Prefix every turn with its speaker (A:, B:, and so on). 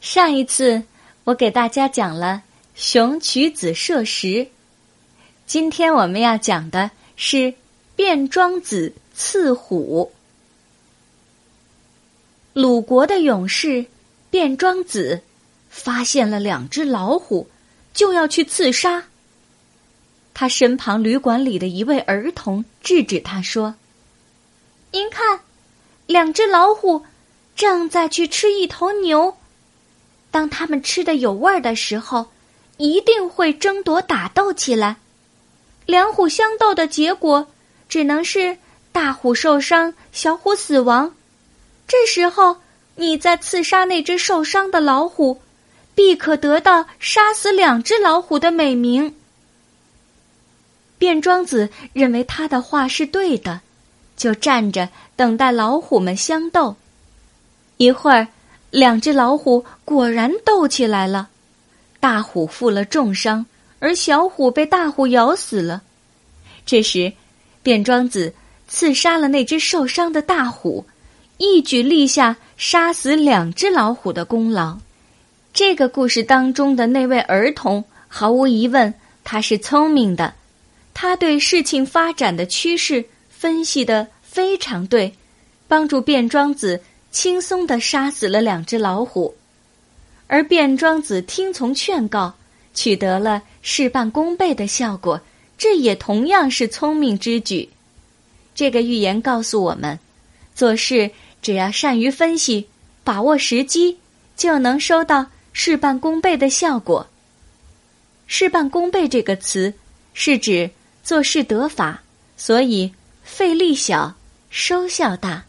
A: 上一次我给大家讲了熊取子射食，今天我们要讲的是卞庄子刺虎。鲁国的勇士卞庄子发现了两只老虎，就要去刺杀。他身旁旅馆里的一位儿童制止他说：“您看，两只老虎正在去吃一头牛。”当他们吃的有味儿的时候，一定会争夺打斗起来。两虎相斗的结果，只能是大虎受伤，小虎死亡。这时候，你再刺杀那只受伤的老虎，必可得到杀死两只老虎的美名。卞庄子认为他的话是对的，就站着等待老虎们相斗。一会儿。两只老虎果然斗起来了，大虎负了重伤，而小虎被大虎咬死了。这时，卞庄子刺杀了那只受伤的大虎，一举立下杀死两只老虎的功劳。这个故事当中的那位儿童，毫无疑问，他是聪明的，他对事情发展的趋势分析的非常对，帮助卞庄子。轻松的杀死了两只老虎，而卞庄子听从劝告，取得了事半功倍的效果，这也同样是聪明之举。这个寓言告诉我们，做事只要善于分析，把握时机，就能收到事半功倍的效果。事半功倍这个词是指做事得法，所以费力小，收效大。